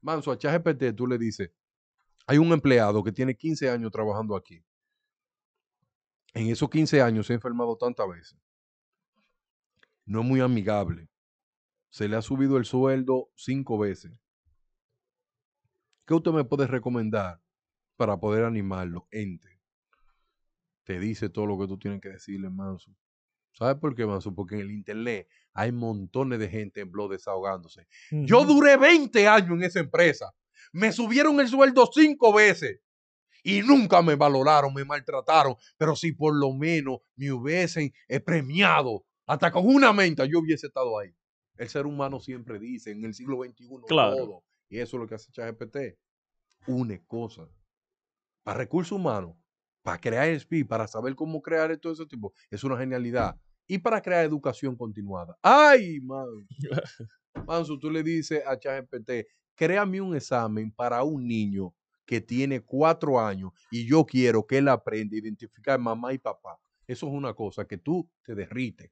Manso, a ChatGPT tú le dices, hay un empleado que tiene 15 años trabajando aquí. En esos 15 años se ha enfermado tantas veces. No es muy amigable. Se le ha subido el sueldo cinco veces. ¿Qué usted me puede recomendar para poder animarlo? Ente te dice todo lo que tú tienes que decirle, Manso. ¿Sabes por qué, Manso? Porque en el Internet hay montones de gente en blog desahogándose. Yo duré 20 años en esa empresa. Me subieron el sueldo cinco veces y nunca me valoraron, me maltrataron. Pero si por lo menos me hubiesen eh, premiado, hasta con una menta, yo hubiese estado ahí. El ser humano siempre dice en el siglo XXI todo. Y eso es lo que hace ChatGPT. Une cosas. Para recursos humanos, para crear SPI, para saber cómo crear todo ese tipo, es una genialidad. Y para crear educación continuada. ¡Ay, man! Manso, tú le dices a ChatGPT, créame un examen para un niño que tiene cuatro años y yo quiero que él aprenda a identificar mamá y papá. Eso es una cosa que tú te derrites.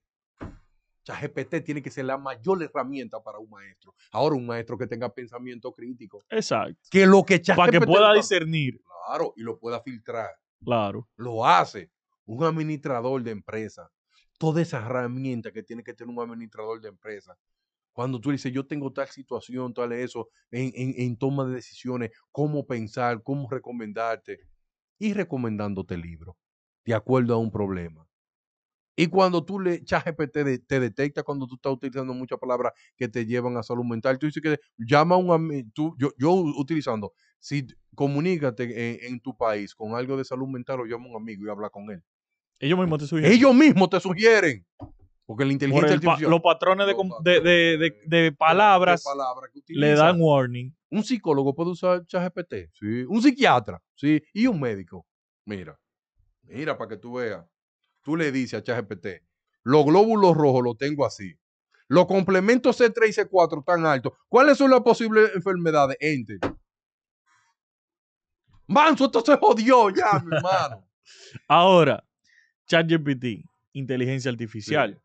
ChatGPT tiene que ser la mayor herramienta para un maestro. Ahora, un maestro que tenga pensamiento crítico. Exacto. Que lo que Para que pueda discernir. Claro, y lo pueda filtrar. Claro. Lo hace un administrador de empresa. Toda esa herramienta que tiene que tener un administrador de empresa. Cuando tú dices, yo tengo tal situación, tal eso, en, en toma de decisiones, cómo pensar, cómo recomendarte, y recomendándote libros de acuerdo a un problema. Y cuando tú le ChatGPT te, te detecta cuando tú estás utilizando muchas palabras que te llevan a salud mental, tú dices que llama a un amigo, yo, yo utilizando, si comunícate en, tu país con algo de salud mental o llama a un amigo y habla con él. Ellos mismos te sugieren. Ellos mismos te sugieren. Porque la inteligencia artificial. los patrones de, de, de, palabras, le dan warning. Un psicólogo puede usar ChatGPT, sí. Un psiquiatra, sí. Y un médico. Mira, mira para que tú veas tú le dices a ChatGPT, los glóbulos rojos los tengo así. Los complementos C3 y C4 están altos. ¿Cuáles son las posibles enfermedades? Ente. Manso, esto se jodió ya, mi hermano. Ahora, ChatGPT, inteligencia artificial.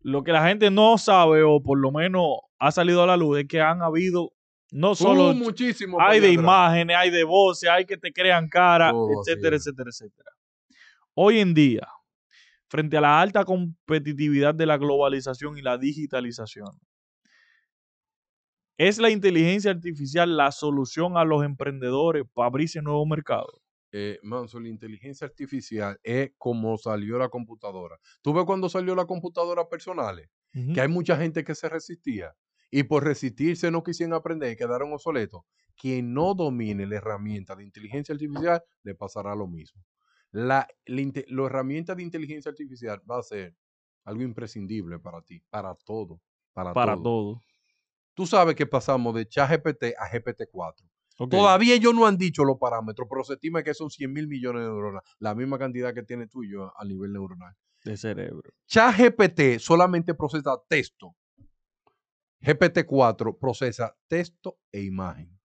Lo que la gente no sabe, o por lo menos ha salido a la luz, es que han habido no solo. Uh, muchísimo hay de imágenes, hay de voces, hay que te crean cara, etcétera, etcétera, etcétera. Hoy en día, frente a la alta competitividad de la globalización y la digitalización. ¿Es la inteligencia artificial la solución a los emprendedores para abrirse nuevo mercado? Eh, Manso, la inteligencia artificial es como salió la computadora. ¿Tú ves cuando salió la computadora personal? Que hay mucha gente que se resistía y por resistirse no quisieron aprender y quedaron obsoletos. Quien no domine la herramienta de inteligencia artificial le pasará lo mismo la, herramienta de inteligencia artificial va a ser algo imprescindible para ti, para todo. Para, para todo. Tú sabes que pasamos de ChatGPT a GPT-4. Todavía ellos no han dicho los parámetros, pero se estima que son 100 mil millones de neuronas, la misma cantidad que tiene tú y yo a nivel neuronal. De cerebro. ChatGPT solamente procesa texto. GPT-4 procesa texto e imagen.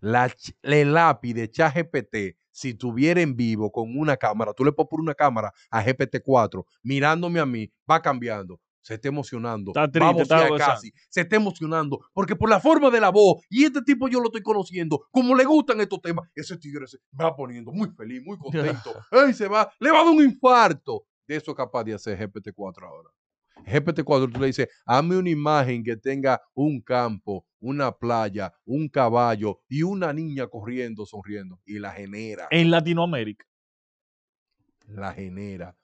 La, el API de ChatGPT si tuviera en vivo con una cámara, tú le puedes poner una cámara a GPT-4 mirándome a mí, va cambiando. Se está emocionando. Está triste, va a está gozando. casi. Se está emocionando. Porque por la forma de la voz, y este tipo yo lo estoy conociendo, como le gustan estos temas, ese tigre se va poniendo muy feliz, muy contento. ¡Ay, se va! Le va a dar un infarto. De eso es capaz de hacer GPT-4 ahora. GPT-4 tú le dices, hazme una imagen que tenga un campo, una playa, un caballo y una niña corriendo, sonriendo. Y la genera. En Latinoamérica. la genera.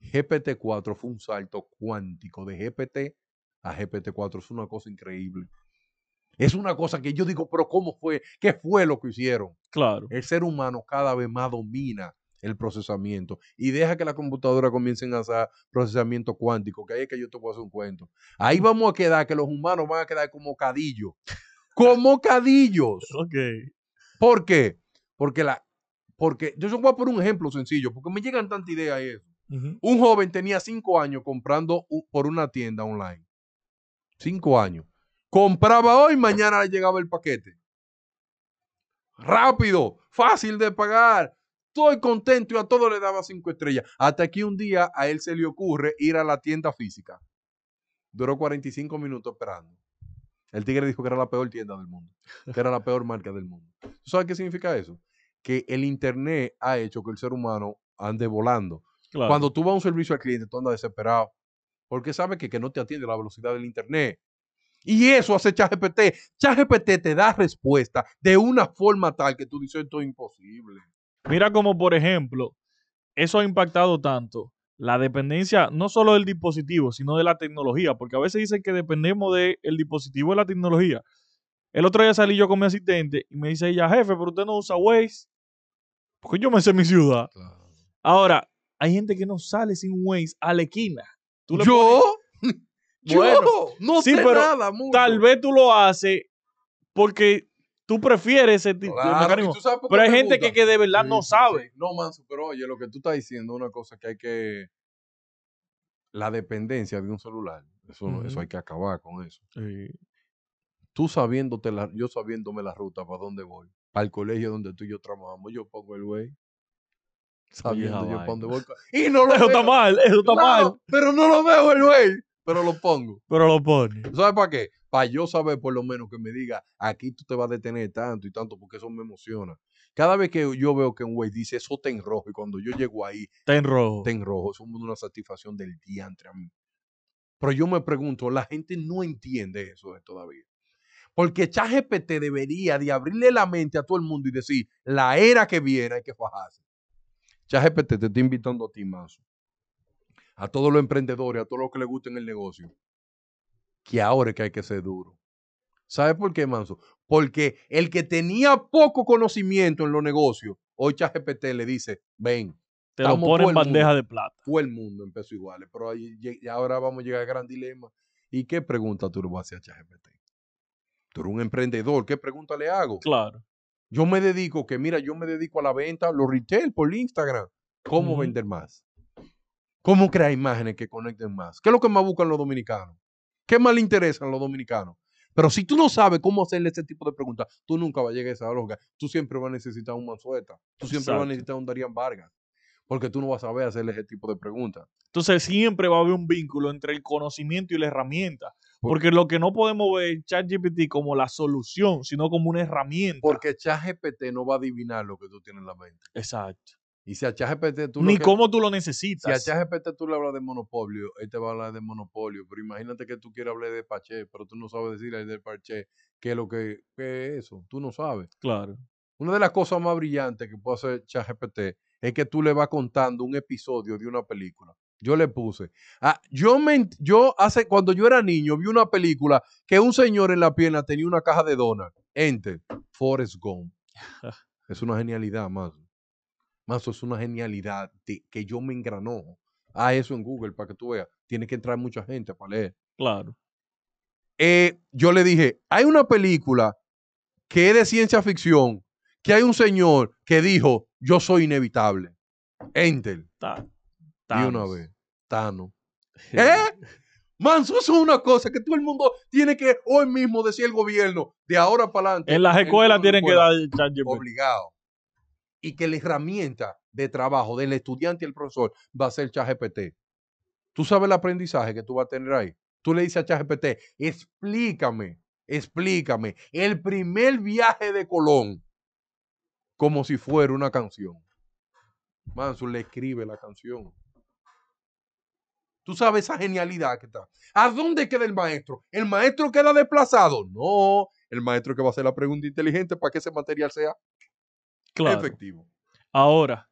GPT-4 fue un salto cuántico de GPT a GPT-4. Es una cosa increíble. Es una cosa que yo digo, pero ¿cómo fue? ¿Qué fue lo que hicieron? Claro. El ser humano cada vez más domina el procesamiento y deja que las computadoras comiencen a hacer procesamiento cuántico, que ahí es que yo te voy a hacer un cuento. Ahí vamos a quedar, que los humanos van a quedar como cadillos. Como cadillos. Ok. ¿Por qué? Porque la, porque yo voy a poner un ejemplo sencillo, porque me llegan tantas ideas y eso. Un joven tenía cinco años comprando por una tienda online. Cinco años. Compraba hoy, mañana le llegaba el paquete. Rápido, fácil de pagar. Estoy contento y a todo le daba cinco estrellas. Hasta que un día a él se le ocurre ir a la tienda física. Duró 45 minutos esperando. El tigre dijo que era la peor tienda del mundo, que era la peor marca del mundo. ¿Tú sabes qué significa eso? Que el Internet ha hecho que el ser humano ande volando. Claro. Cuando tú vas a un servicio al cliente, tú andas desesperado. Porque sabes que, que no te atiende la velocidad del Internet. Y eso hace ChatGPT. ChatGPT te da respuesta de una forma tal que tú dices esto es imposible. Mira como, por ejemplo, eso ha impactado tanto la dependencia no solo del dispositivo, sino de la tecnología, porque a veces dicen que dependemos del dispositivo de la tecnología. El otro día salí yo con mi asistente y me dice ella, jefe, pero usted no usa Waze. Porque yo me sé mi ciudad. Ahora, hay gente que no sale sin Waze a la esquina. Tú le Yo, pones- yo no sí, sé pero nada. mucho. tal vez tú lo haces porque tú prefieres ese tipo de Claro, mecanismo. Pero hay gente que, que de verdad Sí, no sabe. sí. No, Manso, pero oye, lo que tú estás diciendo es una cosa que hay que. La dependencia de un celular. Eso, no- eso hay que acabar con eso. Sí. Tú sabiéndote la, yo sabiéndome la ruta para dónde voy, para el colegio donde tú y yo trabajamos, yo pongo el güey. Sabiendo yo para dónde voy. Y no lo Eso está mal, eso está mal. Pero no lo veo el güey. Pero lo pongo. Pero lo pone. ¿Sabes para qué? Para yo saber por lo menos que me diga, aquí tú te vas a detener tanto y tanto, porque eso me emociona. Cada vez que yo veo que un güey dice eso está en rojo y cuando yo llego ahí Está en rojo. está en rojo, eso es una satisfacción del diantre a mí. Pero yo me pregunto, la gente no entiende eso todavía. Porque ChatGPT debería de abrirle la mente a todo el mundo y decir, la era que viene hay que fajarse. ChatGPT te está invitando a ti, Manso. A todos los emprendedores, a todos los que les gusten el negocio. Que ahora es que hay que ser duro. ¿Sabes por qué, Manso? Porque el que tenía poco conocimiento en los negocios, hoy ChatGPT le dice, ven, Te lo pone en bandeja mundo. de plata. fue el mundo en pesos iguales. Pero ahí ahora vamos a llegar al gran dilema. ¿Y qué pregunta tú le vas a hacer a ChatGPT? Tú eres un emprendedor, ¿qué pregunta le hago? Claro. Yo me dedico, que mira, yo me dedico a la venta, los retail por Instagram. ¿Cómo vender más? ¿Cómo crear imágenes que conecten más? ¿Qué es lo que más buscan los dominicanos? ¿Qué más le interesan los dominicanos? Pero si tú no sabes cómo hacerle ese tipo de preguntas, tú nunca vas a llegar a esa lógica. Tú siempre vas a necesitar un Mansueta. Tú siempre vas a Exacto. necesitar un Darían Vargas. Porque tú no vas a saber hacerle ese tipo de preguntas. Entonces siempre va a haber un vínculo entre el conocimiento y la herramienta. Por- Porque lo que no podemos ver ChatGPT como la solución, sino como una herramienta. Porque ChatGPT no va a adivinar lo que tú tienes en la mente. Exacto. Y si a ChatGPT tú Ni que- cómo tú lo si a necesitas. ChatGPT tú le hablas de monopolio, él te va a hablar de monopolio. Pero imagínate que tú quieras hablar de Paché, pero tú no sabes decirle del Paché qué es lo que qué es eso. Tú no sabes. Claro. Una de las cosas más brillantes que puede hacer ChatGPT es que tú le vas contando un episodio de una película. Yo le puse. Ah, yo me, yo hace, cuando yo era niño, vi una película que un señor en la pierna tenía una caja de donas. Enter. Forrest Gump. es una genialidad, más. Más, es una genialidad de- que yo me engranó a eso en Google para que tú veas. Tiene que entrar mucha gente para leer. Claro. Eh, yo le dije, hay una película que es de ciencia ficción, que hay un señor que dijo, yo soy inevitable. Enter. Ta- De una Thanos. vez. Tano. ¿Eh? Manso, eso es una cosa que todo el mundo tiene que hoy mismo decir el gobierno, de ahora para adelante. En las escuelas tienen que dar obligado. Y que la herramienta de trabajo del estudiante y el profesor va a ser ChatGPT. Tú sabes el aprendizaje que tú vas a tener ahí. Tú le dices a ChatGPT, explícame, explícame el primer viaje de Colón como si fuera una canción. Manso le escribe la canción. Tú sabes esa genialidad que está. ¿A dónde queda el maestro? ¿El maestro queda desplazado? No, el maestro que va a hacer la pregunta inteligente para que ese material sea efectivo. Ahora,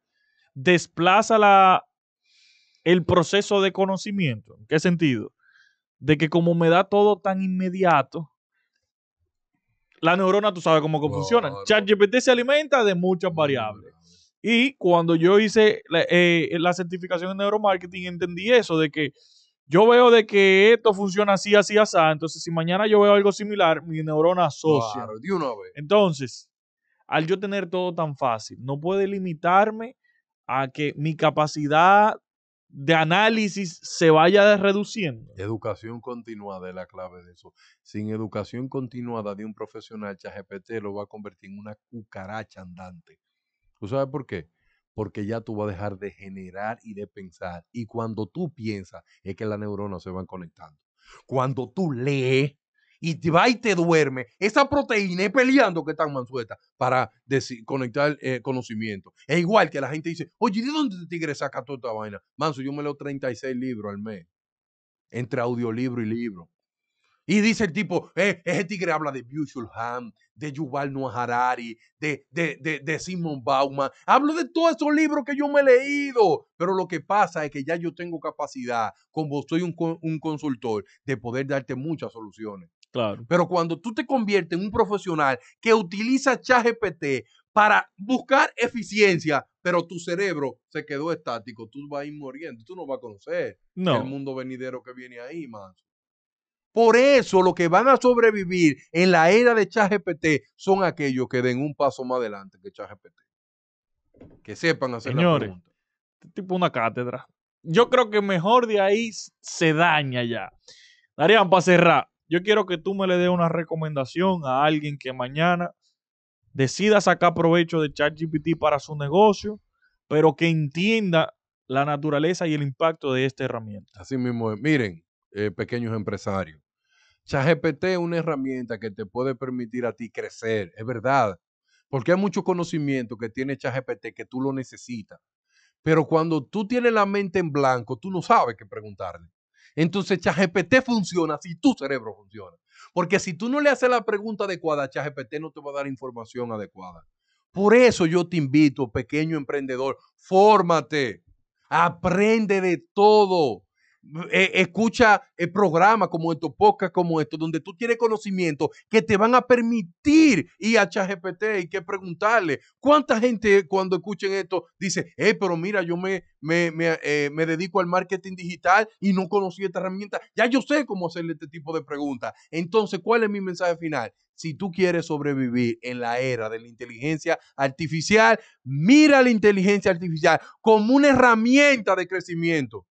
desplaza la, el proceso de conocimiento. ¿En qué sentido? De que como me da todo tan inmediato, la neurona tú sabes cómo funciona. ChatGPT se alimenta de muchas variables. Y cuando yo hice la, eh, la, certificación en neuromarketing, entendí eso, de que yo veo de que esto funciona así, así, así. Entonces, si mañana yo veo algo similar, mi neurona asocia. de una vez. Entonces, al yo tener todo tan fácil, no puede limitarme a que mi capacidad de análisis se vaya reduciendo. Educación continuada es la clave de eso. Sin educación continuada de un profesional, ChatGPT lo va a convertir en una cucaracha andante. ¿Tú sabes por qué? Porque ya tú vas a dejar de generar y de pensar. Y cuando tú piensas, es que las neuronas se van conectando. Cuando tú lees, y te va y te duerme, esa proteína es peleando que están mansueta para conectar eh, conocimiento. Es igual que la gente dice, oye, ¿de dónde este tigre saca toda esta vaina? Manso, yo me leo 36 libros al mes, entre audiolibro y libro. Y dice el tipo, eh, ese tigre habla de Bushul Ham, de Yuval Noah Harari, de, de, de, Simon Bauman. Hablo de todos esos libros que yo me he leído. Pero lo que pasa es que ya yo tengo capacidad, como soy un, un consultor, de poder darte muchas soluciones. Claro. Pero cuando tú te conviertes en un profesional que utiliza ChatGPT para buscar eficiencia, pero tu cerebro se quedó estático, tú vas a ir muriendo, tú no vas a conocer el mundo venidero que viene ahí, más. Por eso los que van a sobrevivir en la era de ChatGPT son aquellos que den un paso más adelante que ChatGPT. Que sepan hacer Señores, la pregunta. Este tipo una cátedra. Yo creo que mejor de ahí se daña ya. Darían para cerrar yo quiero que tú me le des una recomendación a alguien que mañana decida sacar provecho de ChatGPT para su negocio, pero que entienda la naturaleza y el impacto de esta herramienta. Así mismo, miren, eh, pequeños empresarios, ChatGPT es una herramienta que te puede permitir a ti crecer, es verdad, porque hay mucho conocimiento que tiene ChatGPT que tú lo necesitas. Pero cuando tú tienes la mente en blanco, tú no sabes qué preguntarle. Entonces ChatGPT funciona si tu cerebro funciona. Porque si tú no le haces la pregunta adecuada, ChatGPT no te va a dar información adecuada. Por eso yo te invito, pequeño emprendedor, fórmate, aprende de todo. Eh, escucha el programa como estos, podcast como esto, donde tú tienes conocimiento que te van a permitir ir a ChatGPT y que preguntarle. ¿Cuánta gente cuando escuchen esto dice, eh, pero mira, yo me, me, me, eh, me dedico al marketing digital y no conocí esta herramienta? Ya yo sé cómo hacerle este tipo de preguntas. Entonces, ¿cuál es mi mensaje final? si tú quieres sobrevivir en la era de la inteligencia artificial, mira la inteligencia artificial como una herramienta de crecimiento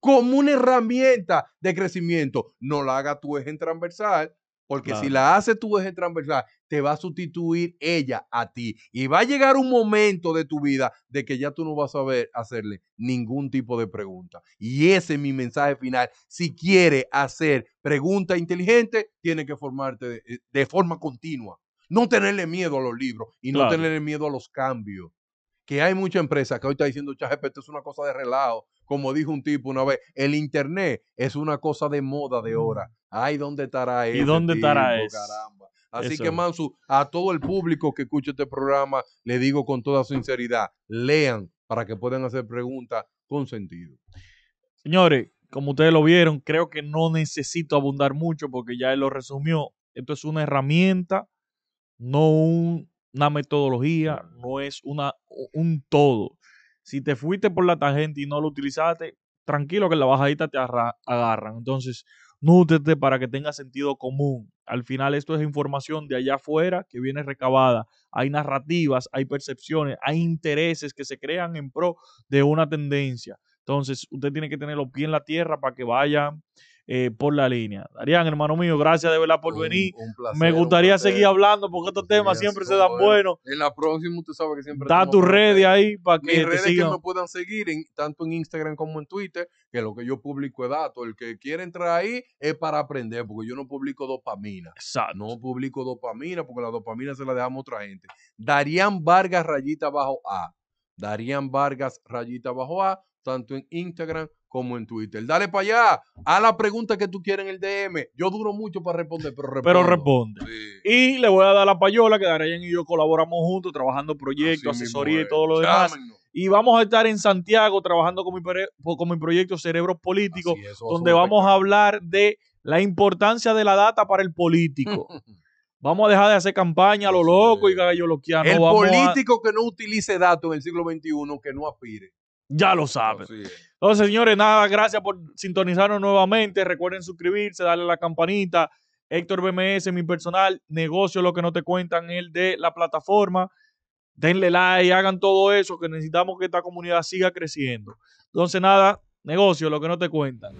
como una herramienta de crecimiento. No la haga tu eje transversal, porque si la hace tu eje transversal, te va a sustituir ella a ti. Y va a llegar un momento de tu vida de que ya tú no vas a saber hacerle ningún tipo de pregunta. Y ese es mi mensaje final. Si quiere hacer pregunta inteligente, tiene que formarte de, forma continua. No tenerle miedo a los libros y no tenerle miedo a los cambios. Que hay mucha empresa que hoy está diciendo, ChatGPT es una cosa de relajo como dijo un tipo una vez, el internet es una cosa de moda de hora. Ay, ¿dónde estará eso? ¿Y dónde estará eso? Caramba. Así que, Mansu, a todo el público que escucha este programa, le digo con toda sinceridad, lean para que puedan hacer preguntas con sentido. Señores, como ustedes lo vieron, creo que no necesito abundar mucho porque ya él lo resumió. Esto es una herramienta, no una metodología, no es una, un todo. Si te fuiste por la tangente y no lo utilizaste, tranquilo que la bajadita te agarran. Entonces, nútrete para que tenga sentido común. Al final esto es información de allá afuera que viene recabada. Hay narrativas, hay percepciones, hay intereses que se crean en pro de una tendencia. Entonces, usted tiene que tener los pies en la tierra para que vaya eh, por la línea. Darían, hermano mío, gracias de verdad por venir. Me gustaría seguir hablando porque estos temas siempre se dan buenos. En la próxima usted sabe que siempre... Da tu red ahí para que redes que me puedan seguir tanto en Instagram como en Twitter, que lo que yo publico es datos. El que quiere entrar ahí es para aprender, porque yo no publico dopamina. Exacto. No publico dopamina porque la dopamina se la dejamos a otra gente. Darían Vargas rayita bajo A. Darían Vargas rayita bajo A, tanto en Instagram como en Twitter. Dale para allá, a la pregunta que tú quieres en el DM. Yo duro mucho para responder, pero respondo. Pero responde. Y le voy a dar la payola, que Darayan y yo colaboramos juntos, trabajando proyectos, asesoría y todo lo demás. Y vamos a estar en Santiago trabajando con mi, con mi proyecto Cerebros Políticos, donde vamos a hablar de la importancia de la data para el político. Vamos a dejar de hacer campaña a lo loco y gallo lo que El político que no utilice datos en el siglo XXI, que no aspire. Ya lo saben. Entonces, señores, nada, gracias por sintonizarnos nuevamente. Recuerden suscribirse, darle a la campanita. Héctor BMS, mi personal, negocio lo que no te cuentan, el de la plataforma. Denle like, hagan todo eso, que necesitamos que esta comunidad siga creciendo. Entonces, nada, negocio lo que no te cuentan.